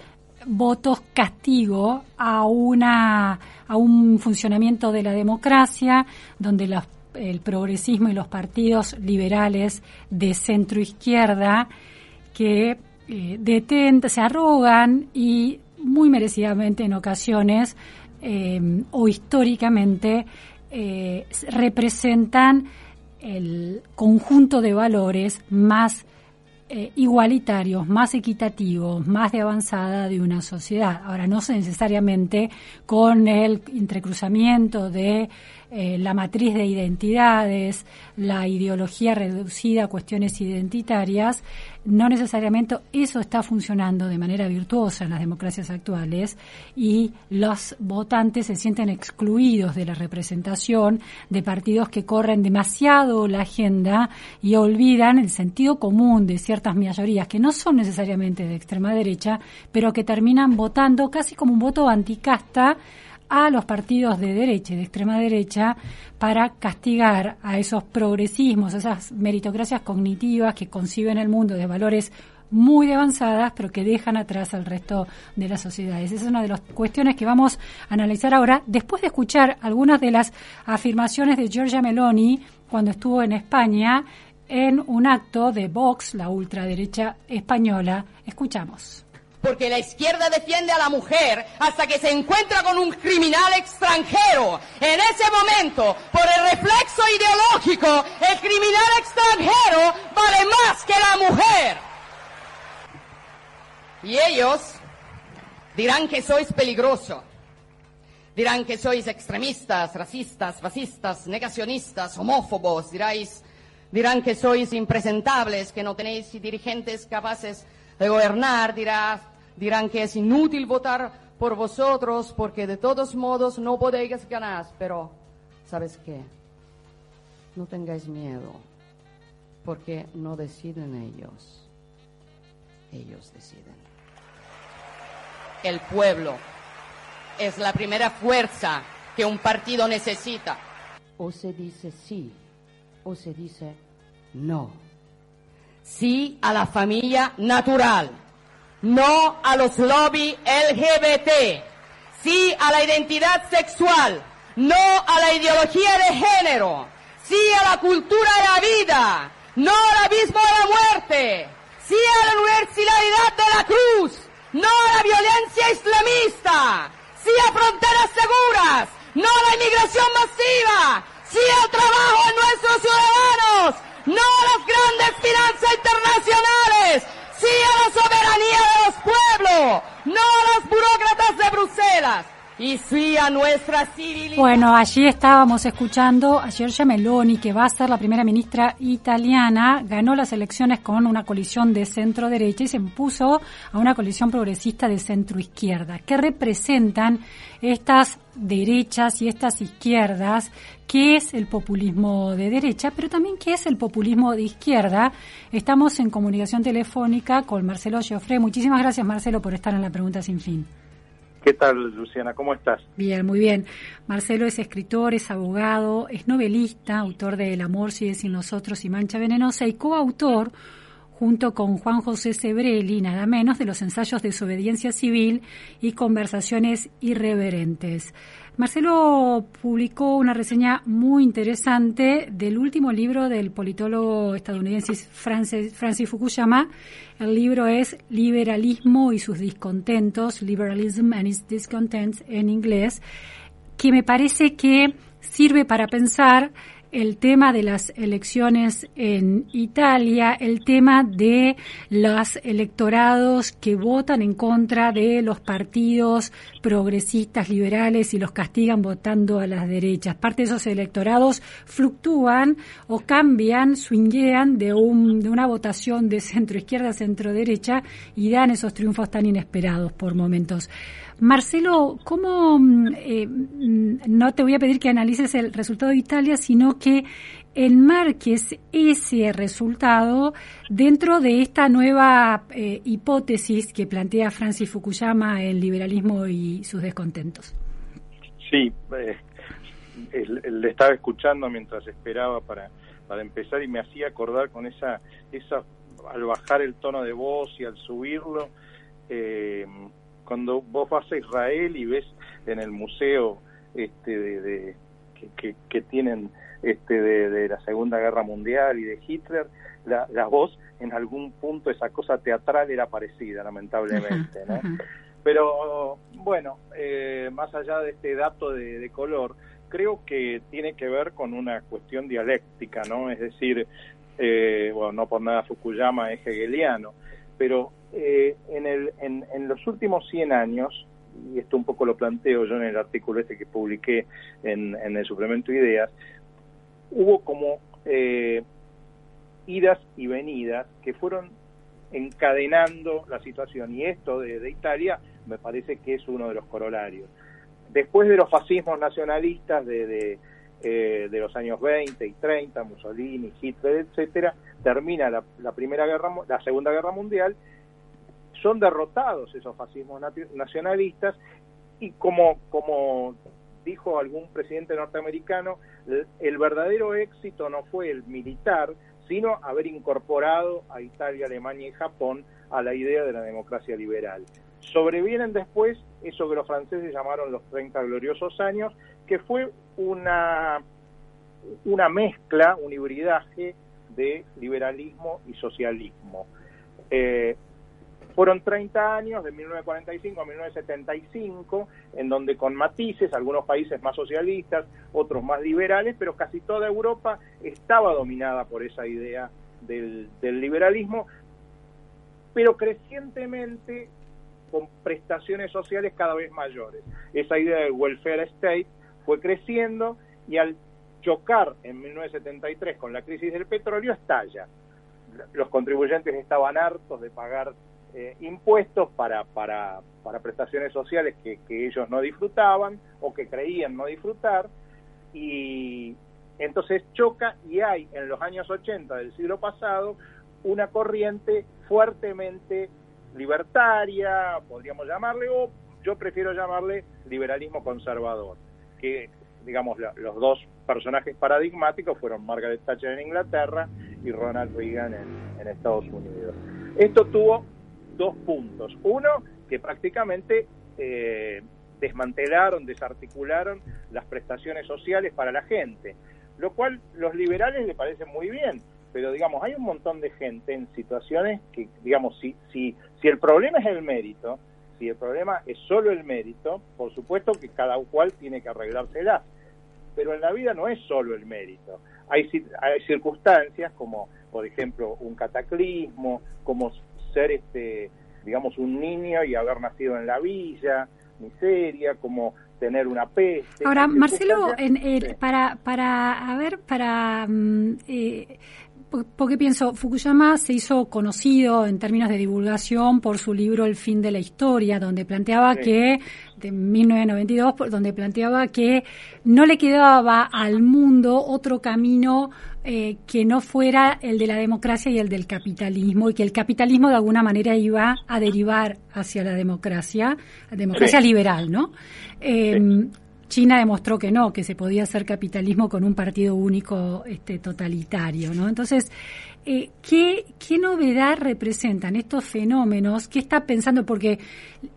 votos castigo a una a un funcionamiento de la democracia donde el progresismo y los partidos liberales de centro izquierda que eh, se arrogan y muy merecidamente en ocasiones eh, o históricamente eh, representan el conjunto de valores más eh, igualitarios, más equitativos, más de avanzada de una sociedad. Ahora, no necesariamente con el entrecruzamiento de eh, la matriz de identidades, la ideología reducida a cuestiones identitarias, no necesariamente eso está funcionando de manera virtuosa en las democracias actuales y los votantes se sienten excluidos de la representación de partidos que corren demasiado la agenda y olvidan el sentido común de ciertas mayorías que no son necesariamente de extrema derecha, pero que terminan votando casi como un voto anticasta a los partidos de derecha y de extrema derecha para castigar a esos progresismos, esas meritocracias cognitivas que conciben el mundo de valores muy avanzadas, pero que dejan atrás al resto de las sociedades. Esa es una de las cuestiones que vamos a analizar ahora, después de escuchar algunas de las afirmaciones de Giorgia Meloni cuando estuvo en España en un acto de Vox, la ultraderecha española. Escuchamos porque la izquierda defiende a la mujer hasta que se encuentra con un criminal extranjero. En ese momento, por el reflexo ideológico, el criminal extranjero vale más que la mujer. Y ellos dirán que sois peligroso. Dirán que sois extremistas, racistas, fascistas, negacionistas, homófobos. Diráis, dirán que sois impresentables, que no tenéis dirigentes capaces de gobernar. Dirás, dirán que es inútil votar por vosotros porque de todos modos no podéis ganar. Pero, ¿sabes qué? No tengáis miedo porque no deciden ellos. Ellos deciden. El pueblo es la primera fuerza que un partido necesita. O se dice sí o se dice no. Sí a la familia natural no a los lobbies LGBT, sí a la identidad sexual, no a la ideología de género, sí a la cultura de la vida, no al abismo de la muerte, sí a la universalidad de la cruz, no a la violencia islamista, sí a fronteras seguras, no a la inmigración masiva, sí al trabajo de nuestros ciudadanos, no a las grandes finanzas internacionales, sí a la soberanía de los pueblos, no a los burócratas de Bruselas. Bueno, allí estábamos escuchando a Giorgia Meloni, que va a ser la primera ministra italiana, ganó las elecciones con una coalición de centro-derecha y se impuso a una coalición progresista de centro-izquierda, que representan estas derechas y estas izquierdas, qué es el populismo de derecha, pero también qué es el populismo de izquierda. Estamos en comunicación telefónica con Marcelo Giofre. Muchísimas gracias, Marcelo, por estar en la pregunta sin fin. ¿Qué tal, Luciana? ¿Cómo estás? Bien, muy bien. Marcelo es escritor, es abogado, es novelista, autor de El amor sigue sin nosotros y Mancha Venenosa y coautor junto con Juan José Sebrelli, nada menos, de los ensayos de desobediencia civil y conversaciones irreverentes. Marcelo publicó una reseña muy interesante del último libro del politólogo estadounidense Francis, Francis Fukuyama. El libro es Liberalismo y sus discontentos, Liberalism and its Discontents en inglés, que me parece que sirve para pensar el tema de las elecciones en Italia, el tema de los electorados que votan en contra de los partidos progresistas liberales y los castigan votando a las derechas. Parte de esos electorados fluctúan o cambian, swinguean de, un, de una votación de centro izquierda a centro derecha y dan esos triunfos tan inesperados por momentos. Marcelo, ¿cómo, mm, eh, mm, no te voy a pedir que analices el resultado de Italia, sino que enmarques ese resultado dentro de esta nueva eh, hipótesis que plantea Francis Fukuyama, el liberalismo y sus descontentos? Sí, eh, le estaba escuchando mientras esperaba para, para empezar y me hacía acordar con esa, esa, al bajar el tono de voz y al subirlo, eh, cuando vos vas a Israel y ves en el museo este de, que, tienen este de, la Segunda Guerra Mundial y de Hitler, la, voz en algún punto esa cosa teatral era parecida, lamentablemente, ¿no? Pero bueno, eh, más allá de este dato de, color, creo que tiene que ver con una cuestión dialéctica, ¿no? Es decir, eh, bueno, no por nada Fukuyama es hegeliano, pero eh, en, el, en, los últimos 100 años, y esto un poco lo planteo yo en el artículo este que publiqué en, el suplemento Ideas, hubo como eh, idas y venidas que fueron encadenando la situación y esto de, Italia me parece que es uno de los corolarios. Después de los fascismos nacionalistas de, de, eh, los años 20 y 30, Mussolini, Hitler, etcétera, termina la primera guerra, la Segunda Guerra Mundial son derrotados esos fascismos nacionalistas y como, como dijo algún presidente norteamericano, el, verdadero éxito no fue el militar, sino haber incorporado a Italia, Alemania y Japón a la idea de la democracia liberal. Sobrevienen después eso que los franceses llamaron los 30 gloriosos años, que fue una, una mezcla, un hibridaje de liberalismo y socialismo. Eh, fueron 30 años, de 1945 a 1975, en donde con matices, algunos países más socialistas, otros más liberales, pero casi toda Europa estaba dominada por esa idea del, liberalismo, pero crecientemente con prestaciones sociales cada vez mayores. Esa idea del welfare state fue creciendo y al chocar en 1973 con la crisis del petróleo estalla. Los contribuyentes estaban hartos de pagar eh, impuestos para, para, para prestaciones sociales que, que ellos no disfrutaban o que creían no disfrutar y entonces choca y hay en los años 80 del siglo pasado una corriente fuertemente libertaria, podríamos llamarle, o yo prefiero llamarle liberalismo conservador, que digamos los dos personajes paradigmáticos fueron Margaret Thatcher en Inglaterra y Ronald Reagan en, en Estados Unidos. Esto tuvo dos puntos. Uno, que prácticamente eh, desmantelaron, desarticularon las prestaciones sociales para la gente, lo cual los liberales le parece muy bien, pero digamos, hay un montón de gente en situaciones que, digamos, si, si, si el problema es el mérito, si el problema es solo el mérito, por supuesto que cada cual tiene que arreglársela, pero en la vida no es solo el mérito. Hay, hay circunstancias como, por ejemplo, un cataclismo, como ser este digamos un niño y haber nacido en la villa, miseria, como tener una peste. Ahora, Marcelo, en, para, para, a ver, para, mm, eh, porque pienso, Fukuyama se hizo conocido en términos de divulgación por su libro El fin de la historia, donde planteaba que, de 1992, donde planteaba que no le quedaba al mundo otro camino eh, que no fuera el de la democracia y el del capitalismo, y que el capitalismo de alguna manera iba a derivar hacia la democracia, la democracia liberal, ¿no? Eh, China demostró que no, que se podía hacer capitalismo con un partido único este, totalitario, ¿no? Entonces, eh, ¿qué, ¿qué novedad representan estos fenómenos? ¿Qué está pensando? Porque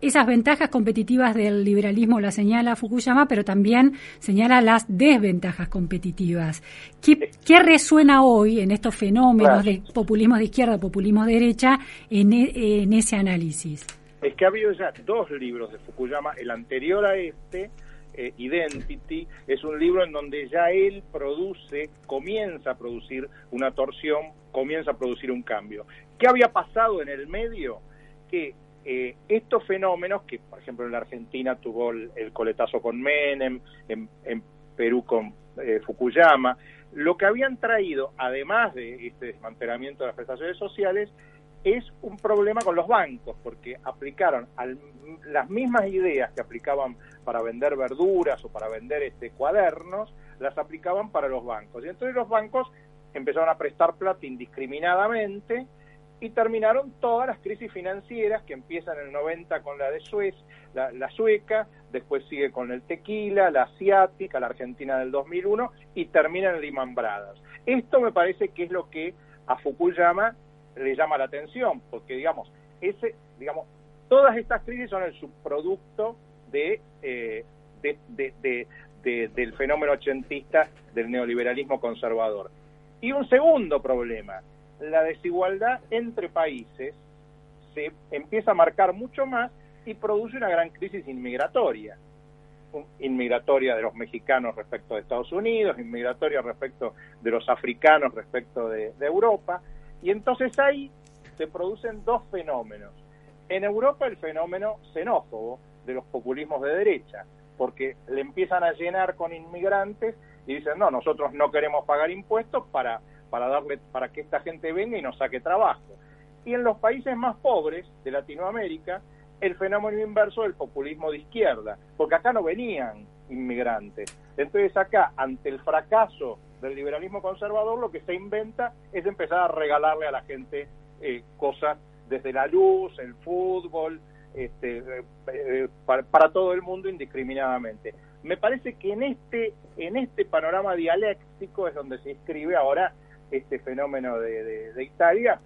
esas ventajas competitivas del liberalismo las señala Fukuyama, pero también señala las desventajas competitivas. ¿Qué, qué resuena hoy en estos fenómenos de populismo de izquierda, populismo de derecha, en, e, en ese análisis? Es que ha habido ya dos libros de Fukuyama, el anterior a este, eh, Identity, es un libro en donde ya él produce, comienza a producir una torsión, comienza a producir un cambio. ¿Qué había pasado en el medio? Que eh, estos fenómenos, que por ejemplo en la Argentina tuvo el, coletazo con Menem, en, Perú con eh, Fukuyama, lo que habían traído, además de este desmantelamiento de las prestaciones sociales, es un problema con los bancos, porque aplicaron las mismas ideas que aplicaban para vender verduras o para vender este cuadernos, las aplicaban para los bancos. Y entonces los bancos empezaron a prestar plata indiscriminadamente y terminaron todas las crisis financieras que empiezan en el 90 con la de Suez, la, sueca, después sigue con el tequila, la asiática, la argentina del 2001 y termina en Lehman Brothers. Esto me parece que es lo que a Fukuyama le llama la atención, porque digamos, ese, digamos, todas estas crisis son el subproducto de, eh, de, del fenómeno ochentista del neoliberalismo conservador. Y un segundo problema, la desigualdad entre países se empieza a marcar mucho más y produce una gran crisis inmigratoria. Inmigratoria de los mexicanos respecto de Estados Unidos, inmigratoria respecto de los africanos respecto de Europa, y entonces ahí se producen dos fenómenos. En Europa el fenómeno xenófobo de los populismos de derecha, porque le empiezan a llenar con inmigrantes y dicen, no, nosotros no queremos pagar impuestos para, para, darle, para que esta gente venga y nos saque trabajo. Y en los países más pobres de Latinoamérica, el fenómeno inverso del populismo de izquierda, porque acá no venían inmigrantes. Entonces acá, ante el fracaso del liberalismo conservador lo que se inventa es empezar a regalarle a la gente eh, cosas desde la luz, el fútbol, este, eh, eh, para, todo el mundo indiscriminadamente. Me parece que en este, en este panorama dialéctico es donde se inscribe ahora este fenómeno de, Italia,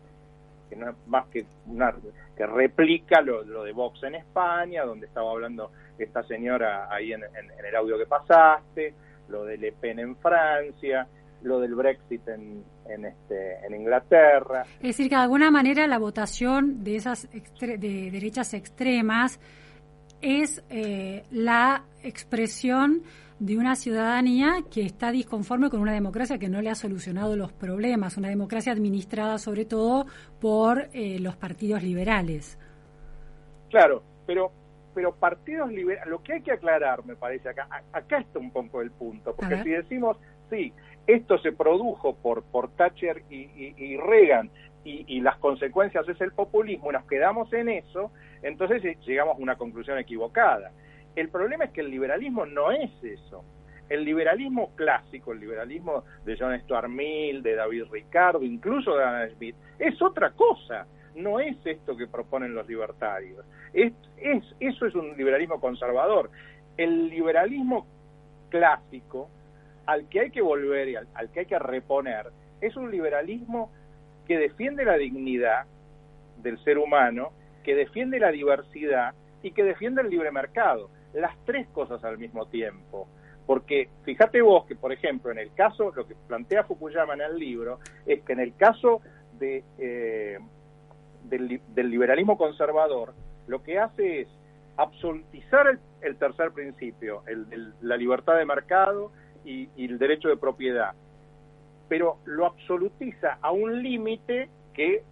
que no es más que una que replica lo, de Vox en España, donde estaba hablando esta señora ahí en el audio que pasaste, lo de Le Pen en Francia, lo del Brexit en, en, este, en Inglaterra. Es decir, que de alguna manera la votación de esas de derechas extremas es eh, la expresión de una ciudadanía que está disconforme con una democracia que no le ha solucionado los problemas, una democracia administrada sobre todo por eh, los partidos liberales. Claro, pero pero partidos liberales, lo que hay que aclarar, me parece acá, acá está un poco el punto, porque si decimos, sí, esto se produjo por, por Thatcher y, Reagan y, las consecuencias es el populismo, y nos quedamos en eso, entonces llegamos a una conclusión equivocada. El problema es que el liberalismo no es eso. El liberalismo clásico, el liberalismo de John Stuart Mill, de David Ricardo, incluso de Adam Smith, es otra cosa. No es esto que proponen los libertarios. Es, es, eso es un liberalismo conservador. El liberalismo clásico, al que hay que volver y al, que hay que reponer, es un liberalismo que defiende la dignidad del ser humano, que defiende la diversidad y que defiende el libre mercado. Las tres cosas al mismo tiempo. Porque fíjate vos que, por ejemplo, en el caso, lo que plantea Fukuyama en el libro, es que en el caso de, eh, del liberalismo conservador, lo que hace es absolutizar el, tercer principio, el, la libertad de mercado y, el derecho de propiedad, pero lo absolutiza a un límite que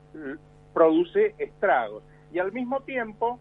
produce estragos. Y al mismo tiempo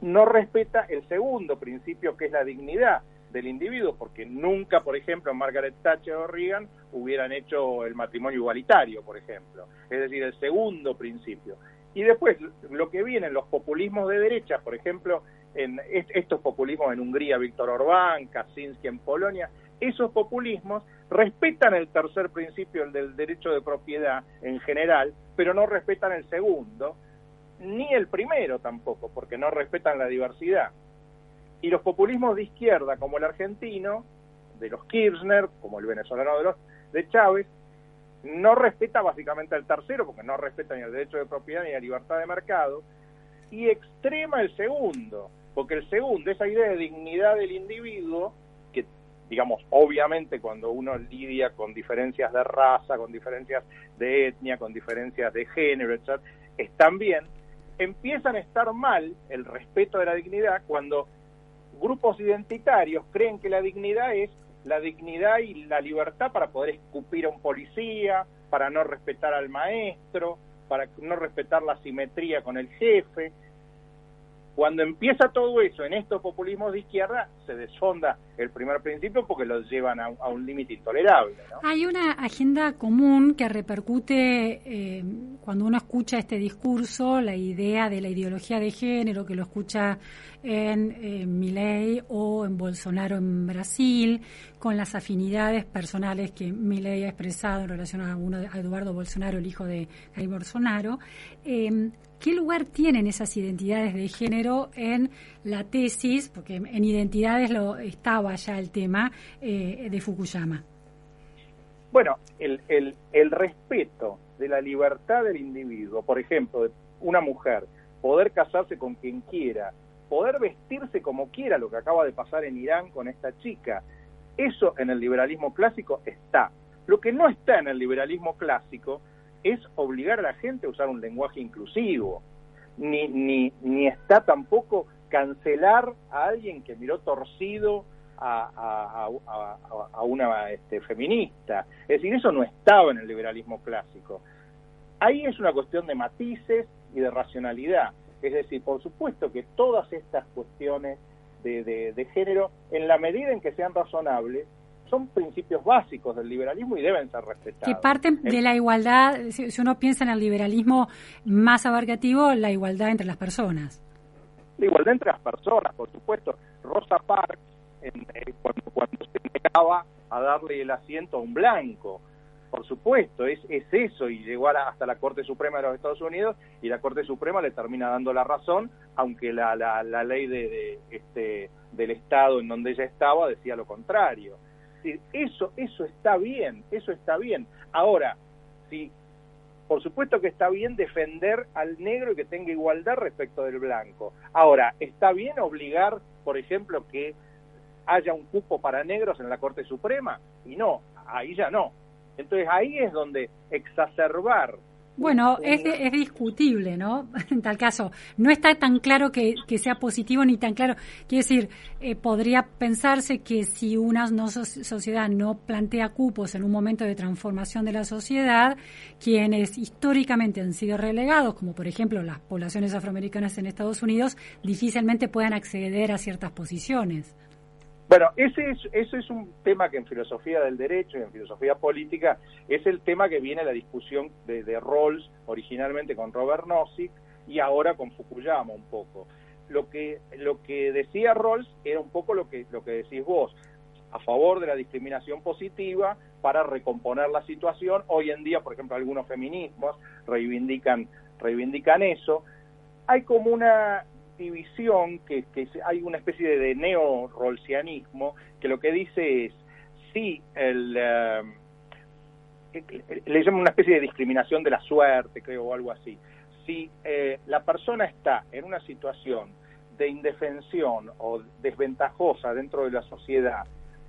no respeta el segundo principio que es la dignidad del individuo, porque nunca, por ejemplo, Margaret Thatcher o Reagan hubieran hecho el matrimonio igualitario, por ejemplo. Es decir, el segundo principio. Y después, lo que vienen los populismos de derecha, por ejemplo, en estos populismos en Hungría, Víctor Orbán, Kaczynski en Polonia, esos populismos respetan el tercer principio, el del derecho de propiedad en general, pero no respetan el segundo, ni el primero tampoco, porque no respetan la diversidad. Y los populismos de izquierda, como el argentino, de los Kirchner, como el venezolano de los de Chávez, no respeta básicamente al tercero, porque no respeta ni el derecho de propiedad ni la libertad de mercado, y extrema el segundo, porque el segundo, esa idea de dignidad del individuo, que digamos, obviamente cuando uno lidia con diferencias de raza, con diferencias de etnia, con diferencias de género, etc., están bien, empiezan a estar mal el respeto de la dignidad cuando grupos identitarios creen que la dignidad es la dignidad y la libertad para poder escupir a un policía, para no respetar al maestro, para no respetar la simetría con el jefe. Cuando empieza todo eso en estos populismos de izquierda, se desfonda el primer principio porque los llevan a, un límite intolerable. Hay una agenda común que repercute eh, cuando uno escucha este discurso, la idea de la ideología de género, que lo escucha en eh, Milei o en Bolsonaro en Brasil, con las afinidades personales que Milei ha expresado en relación a, uno, a Eduardo Bolsonaro, el hijo de Jair Bolsonaro. Eh, ¿Qué lugar tienen esas identidades de género en la tesis? Porque en identidades lo estaba ya el tema eh, de Fukuyama. Bueno, el, el, el respeto de la libertad del individuo, por ejemplo, de una mujer, poder casarse con quien quiera, poder vestirse como quiera, lo que acaba de pasar en Irán con esta chica, eso en el liberalismo clásico está. Lo que no está en el liberalismo clásico es obligar a la gente a usar un lenguaje inclusivo, ni, ni, ni está tampoco cancelar a alguien que miró torcido a, a, una este, feminista. Es decir, eso no estaba en el liberalismo clásico. Ahí es una cuestión de matices y de racionalidad. Es decir, por supuesto que todas estas cuestiones de, de género, en la medida en que sean razonables, son principios básicos del liberalismo y deben ser respetados. Que parten de la igualdad, si, uno piensa en el liberalismo más abarcativo, la igualdad entre las personas. La igualdad entre las personas, por supuesto. Rosa Parks, en, eh, cuando, cuando se negaba a darle el asiento a un blanco, por supuesto, es, es eso, y llegó hasta la Corte Suprema de los Estados Unidos, y la Corte Suprema le termina dando la razón, aunque la, la, la ley de, este, del Estado en donde ella estaba decía lo contrario eso, eso está bien, eso está bien. Ahora, sí, por supuesto que está bien defender al negro y que tenga igualdad respecto del blanco. Ahora, ¿está bien obligar, por ejemplo, que haya un cupo para negros en la Corte Suprema? Y no, ahí ya no. Entonces ahí es donde exacerbar bueno, es, es, discutible, ¿no? En tal caso, no está tan claro que, sea positivo ni tan claro. Quiere decir, eh, podría pensarse que si una sociedad no plantea cupos en un momento de transformación de la sociedad, quienes históricamente han sido relegados, como por ejemplo las poblaciones afroamericanas en Estados Unidos, difícilmente puedan acceder a ciertas posiciones. Bueno, ese es, eso es un tema que en filosofía del derecho y en filosofía política es el tema que viene la discusión de, de Rawls, originalmente con Robert Nozick y ahora con Fukuyama un poco. Lo que, lo que decía Rawls era un poco lo que, lo que decís vos, a favor de la discriminación positiva para recomponer la situación. Hoy en día, por ejemplo, algunos feminismos reivindican, reivindican eso. Hay como una división, que, hay una especie de neo-rolsianismo, que lo que dice es, sí, el, eh, le llaman una especie de discriminación de la suerte, creo, o algo así. Si eh, la persona está en una situación de indefensión o desventajosa dentro de la sociedad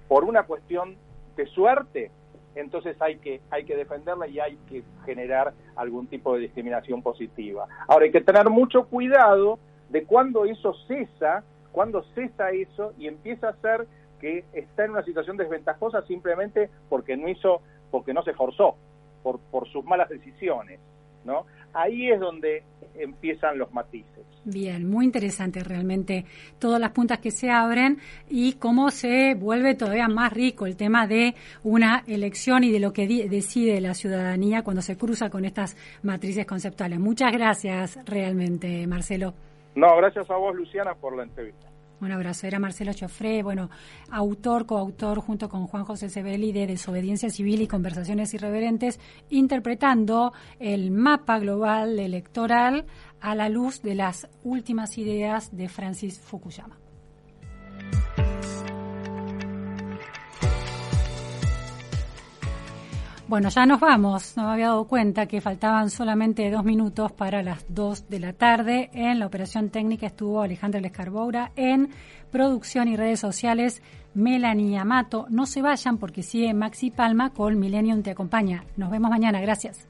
por una cuestión de suerte, entonces hay que, hay que defenderla y hay que generar algún tipo de discriminación positiva. Ahora hay que tener mucho cuidado de cuando eso cesa, cuando cesa eso y empieza a ser que está en una situación desventajosa simplemente porque no hizo, porque no se esforzó, por, por sus malas decisiones, ¿no? Ahí es donde empiezan los matices. Bien, muy interesante realmente todas las puntas que se abren y cómo se vuelve todavía más rico el tema de una elección y de lo que decide la ciudadanía cuando se cruza con estas matrices conceptuales. Muchas gracias realmente, Marcelo. No, gracias a vos, Luciana, por la entrevista. Un abrazo. Era Marcelo Chofré, bueno, autor, coautor, junto con Juan José Sebeli de Desobediencia Civil y Conversaciones Irreverentes, interpretando el mapa global electoral a la luz de las últimas ideas de Francis Fukuyama. Bueno, ya nos vamos. No me había dado cuenta que faltaban solamente dos minutos para las dos de la tarde. En la operación técnica estuvo Alejandra Lescarboura. En producción y redes sociales, Melanie Amato. No se vayan porque sigue Maxi Palma con Millennium Te Acompaña. Nos vemos mañana. Gracias.